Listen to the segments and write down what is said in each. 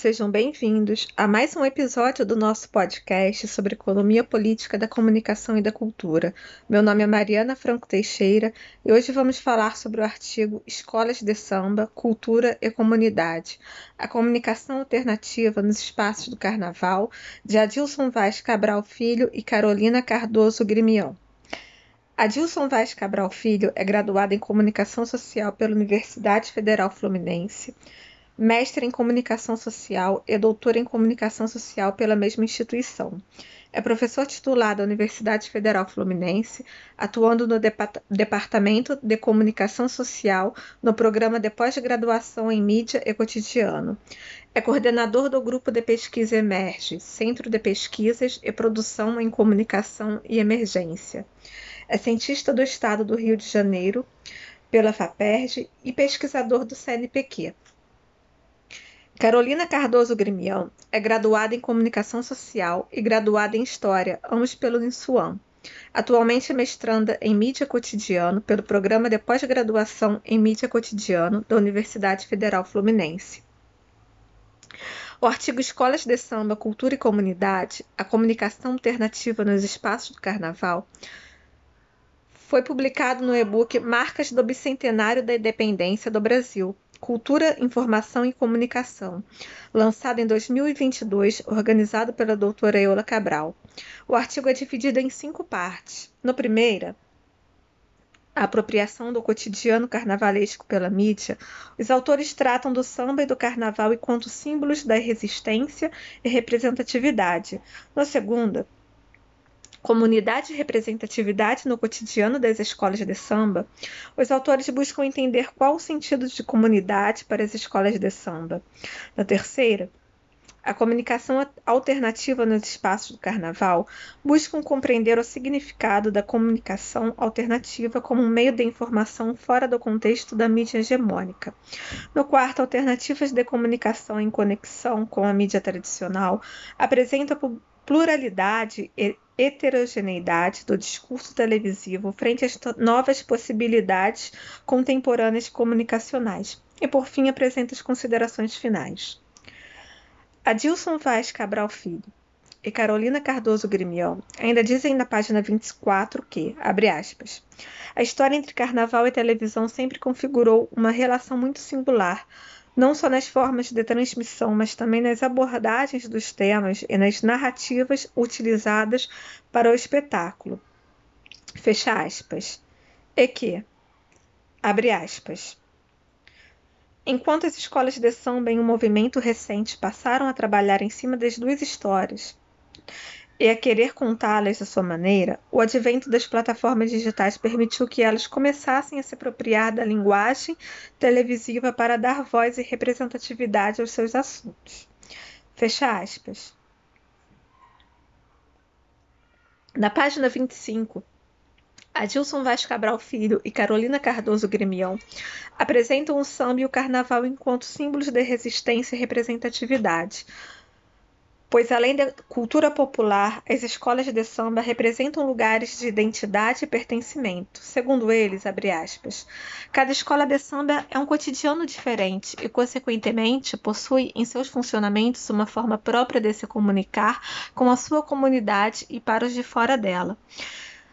sejam bem-vindos a mais um episódio do nosso podcast sobre economia política da comunicação e da cultura. Meu nome é Mariana Franco Teixeira e hoje vamos falar sobre o artigo Escolas de Samba, Cultura e Comunidade, a comunicação alternativa nos espaços do Carnaval, de Adilson Vaz Cabral Filho e Carolina Cardoso Grimião. Adilson Vaz Cabral Filho é graduado em Comunicação Social pela Universidade Federal Fluminense mestre em comunicação social e doutor em comunicação social pela mesma instituição. É professor titular da Universidade Federal Fluminense, atuando no Departamento de Comunicação Social no programa de pós-graduação em Mídia e Cotidiano. É coordenador do Grupo de Pesquisa Emerge, Centro de Pesquisas e Produção em Comunicação e Emergência. É cientista do Estado do Rio de Janeiro pela FAPERJ e pesquisador do CNPq. Carolina Cardoso Grimião é graduada em Comunicação Social e graduada em História, ambos pelo INSUAM. Atualmente é mestranda em Mídia Cotidiano pelo Programa de Pós-Graduação em Mídia Cotidiano da Universidade Federal Fluminense. O artigo Escolas de Samba, Cultura e Comunidade, a comunicação alternativa nos espaços do Carnaval, foi publicado no e-book Marcas do Bicentenário da Independência do Brasil, Cultura, Informação e Comunicação, lançado em 2022, organizado pela doutora Eula Cabral. O artigo é dividido em cinco partes. No primeira, a apropriação do cotidiano carnavalesco pela mídia, os autores tratam do samba e do carnaval enquanto símbolos da resistência e representatividade. No segundo, comunidade e representatividade no cotidiano das escolas de samba, os autores buscam entender qual o sentido de comunidade para as escolas de samba. Na terceira, a comunicação alternativa nos espaços do carnaval buscam compreender o significado da comunicação alternativa como um meio de informação fora do contexto da mídia hegemônica. No quarto, alternativas de comunicação em conexão com a mídia tradicional apresentam pluralidade heterogeneidade do discurso televisivo frente às novas possibilidades contemporâneas comunicacionais. E, por fim, apresenta as considerações finais. Adilson Vaz Cabral Filho e Carolina Cardoso Grimião ainda dizem na página 24 que, abre aspas, a história entre carnaval e televisão sempre configurou uma relação muito singular não só nas formas de transmissão, mas também nas abordagens dos temas e nas narrativas utilizadas para o espetáculo. Fecha aspas. E que, abre aspas, enquanto as escolas de samba em um movimento recente passaram a trabalhar em cima das duas histórias, e a querer contá-las à sua maneira, o advento das plataformas digitais permitiu que elas começassem a se apropriar da linguagem televisiva para dar voz e representatividade aos seus assuntos. Fecha aspas. Na página 25, Adilson Vaz Cabral Filho e Carolina Cardoso Gremião apresentam o samba e o carnaval enquanto símbolos de resistência e representatividade, pois além da cultura popular, as escolas de samba representam lugares de identidade e pertencimento. Segundo eles, aspas, cada escola de samba é um cotidiano diferente e, consequentemente, possui em seus funcionamentos uma forma própria de se comunicar com a sua comunidade e para os de fora dela.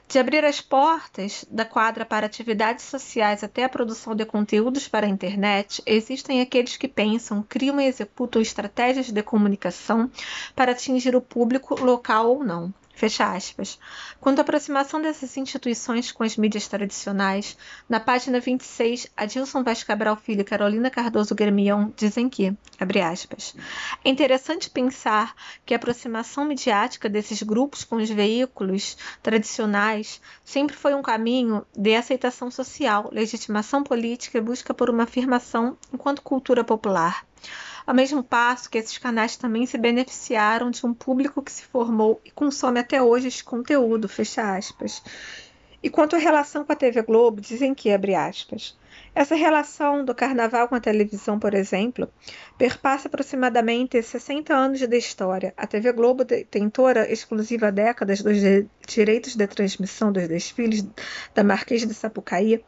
De abrir as portas da quadra para atividades sociais até a produção de conteúdos para a internet, existem aqueles que pensam, criam e executam estratégias de comunicação para atingir o público local ou não. Fecha aspas. Quanto à aproximação dessas instituições com as mídias tradicionais, na página 26, Adilson Vaz Cabral Filho e Carolina Cardoso Gremião dizem que, abre aspas, é interessante pensar que a aproximação midiática desses grupos com os veículos tradicionais sempre foi um caminho de aceitação social, legitimação política e busca por uma afirmação enquanto cultura popular ao mesmo passo que esses canais também se beneficiaram de um público que se formou e consome até hoje esse conteúdo, fecha aspas. E quanto à relação com a TV Globo, dizem que, abre aspas, essa relação do carnaval com a televisão, por exemplo, perpassa aproximadamente 60 anos de história. A TV Globo, detentora exclusiva há décadas dos direitos de transmissão dos desfiles da Marquês de Sapucaí,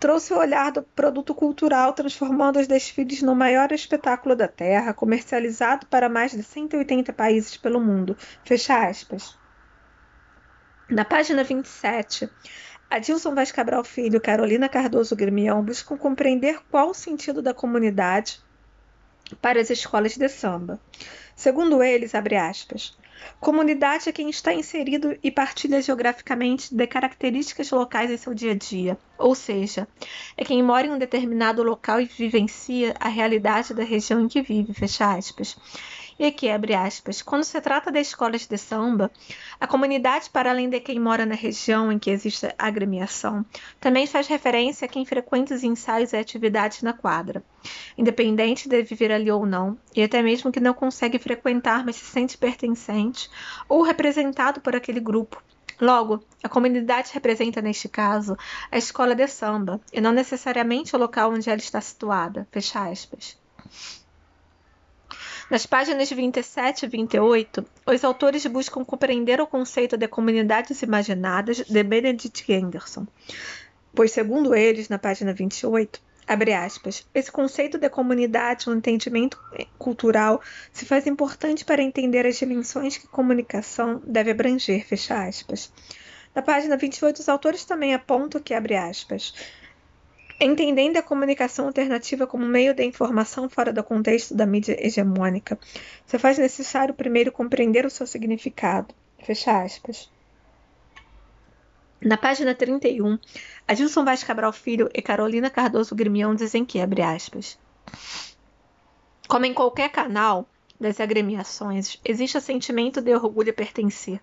trouxe o olhar do produto cultural, transformando os desfiles no maior espetáculo da Terra, comercializado para mais de 180 países pelo mundo. Fecha aspas. Na página 27, Adilson Vaz Cabral Filho Carolina Cardoso Grimião buscam compreender qual o sentido da comunidade para as escolas de samba. Segundo eles, abre aspas, Comunidade é quem está inserido e partilha geograficamente de características locais em seu dia a dia, ou seja, é quem mora em um determinado local e vivencia a realidade da região em que vive, fecha aspas. E aqui abre aspas. Quando se trata das escolas de samba, a comunidade, para além de quem mora na região em que existe a agremiação, também faz referência a quem frequenta os ensaios e atividades na quadra, independente de viver ali ou não, e até mesmo que não consegue frequentar, mas se sente pertencente ou representado por aquele grupo. Logo, a comunidade representa, neste caso, a escola de samba, e não necessariamente o local onde ela está situada. Fecha aspas. Nas páginas 27 e 28, os autores buscam compreender o conceito de comunidades imaginadas de Benedict Anderson, pois, segundo eles, na página 28, abre aspas, esse conceito de comunidade, um entendimento cultural, se faz importante para entender as dimensões que comunicação deve abranger, fecha aspas. Na página 28, os autores também apontam que, abre aspas, Entendendo a comunicação alternativa como meio de informação fora do contexto da mídia hegemônica, se faz necessário primeiro compreender o seu significado. Fecha aspas. Na página 31, Adilson Vaz Cabral Filho e Carolina Cardoso Grimião dizem que, abre aspas, como em qualquer canal das agremiações, existe o sentimento de orgulho a pertencer.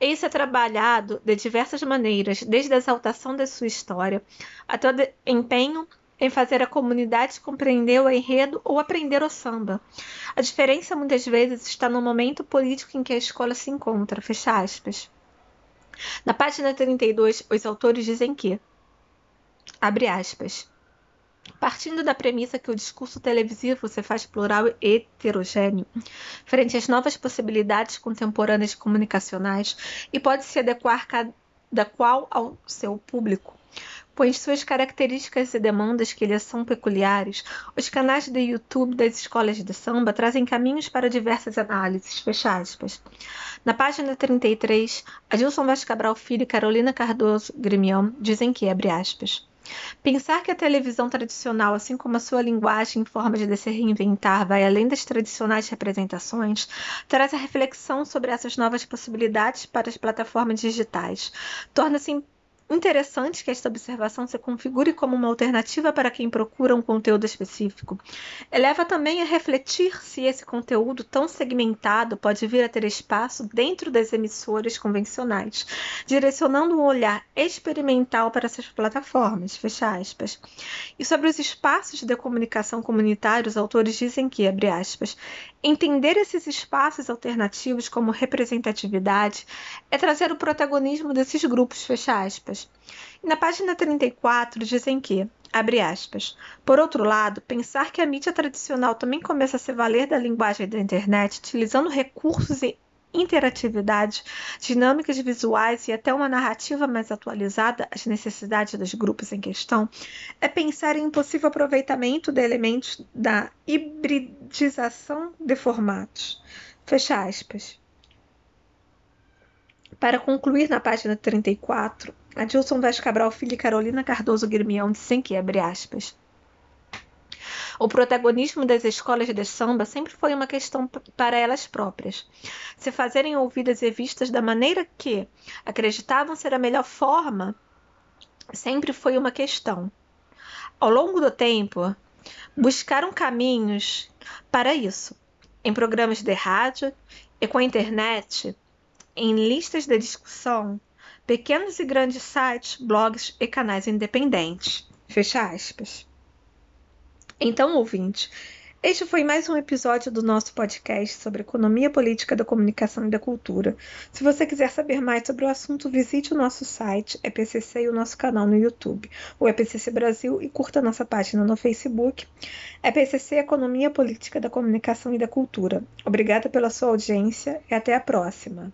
Isso é trabalhado de diversas maneiras, desde a exaltação da sua história até o empenho em fazer a comunidade compreender o enredo ou aprender o samba. A diferença muitas vezes está no momento político em que a escola se encontra. Fecha aspas. Na página 32, os autores dizem que, abre aspas, Partindo da premissa que o discurso televisivo se faz plural e heterogêneo, frente às novas possibilidades contemporâneas comunicacionais e pode se adequar cada qual ao seu público, pois suas características e demandas que lhe são peculiares, os canais do YouTube das escolas de samba trazem caminhos para diversas análises. Fecha aspas. Na página 33, Adilson Vaz Cabral Filho e Carolina Cardoso Grimião dizem que, abre aspas, Pensar que a televisão tradicional, assim como a sua linguagem e forma de se reinventar, vai além das tradicionais representações, traz a reflexão sobre essas novas possibilidades para as plataformas digitais. Torna-se Interessante que esta observação se configure como uma alternativa para quem procura um conteúdo específico. Eleva também a refletir se esse conteúdo tão segmentado pode vir a ter espaço dentro das emissoras convencionais, direcionando um olhar experimental para essas plataformas. Fecha aspas. E sobre os espaços de comunicação comunitária, os autores dizem que, abre aspas, entender esses espaços alternativos como representatividade é trazer o protagonismo desses grupos, fecha aspas. Na página 34 dizem que, abre aspas, por outro lado, pensar que a mídia tradicional também começa a se valer da linguagem da internet, utilizando recursos e interatividade, dinâmicas visuais e até uma narrativa mais atualizada às necessidades dos grupos em questão, é pensar em um possível aproveitamento de elementos da hibridização de formatos. Fecha aspas. Para concluir na página 34, Adilson Vaz Cabral Filho e Carolina Cardoso Guirmião dizem que, abre aspas, o protagonismo das escolas de samba sempre foi uma questão para elas próprias. Se fazerem ouvidas e vistas da maneira que acreditavam ser a melhor forma, sempre foi uma questão. Ao longo do tempo, buscaram caminhos para isso. Em programas de rádio e com a internet, em listas de discussão, pequenos e grandes sites, blogs e canais independentes. Fecha aspas. Então, ouvinte, este foi mais um episódio do nosso podcast sobre economia política da comunicação e da cultura. Se você quiser saber mais sobre o assunto, visite o nosso site EPCC e o nosso canal no YouTube, o EPCC Brasil, e curta nossa página no Facebook, EPCC Economia Política da Comunicação e da Cultura. Obrigada pela sua audiência e até a próxima.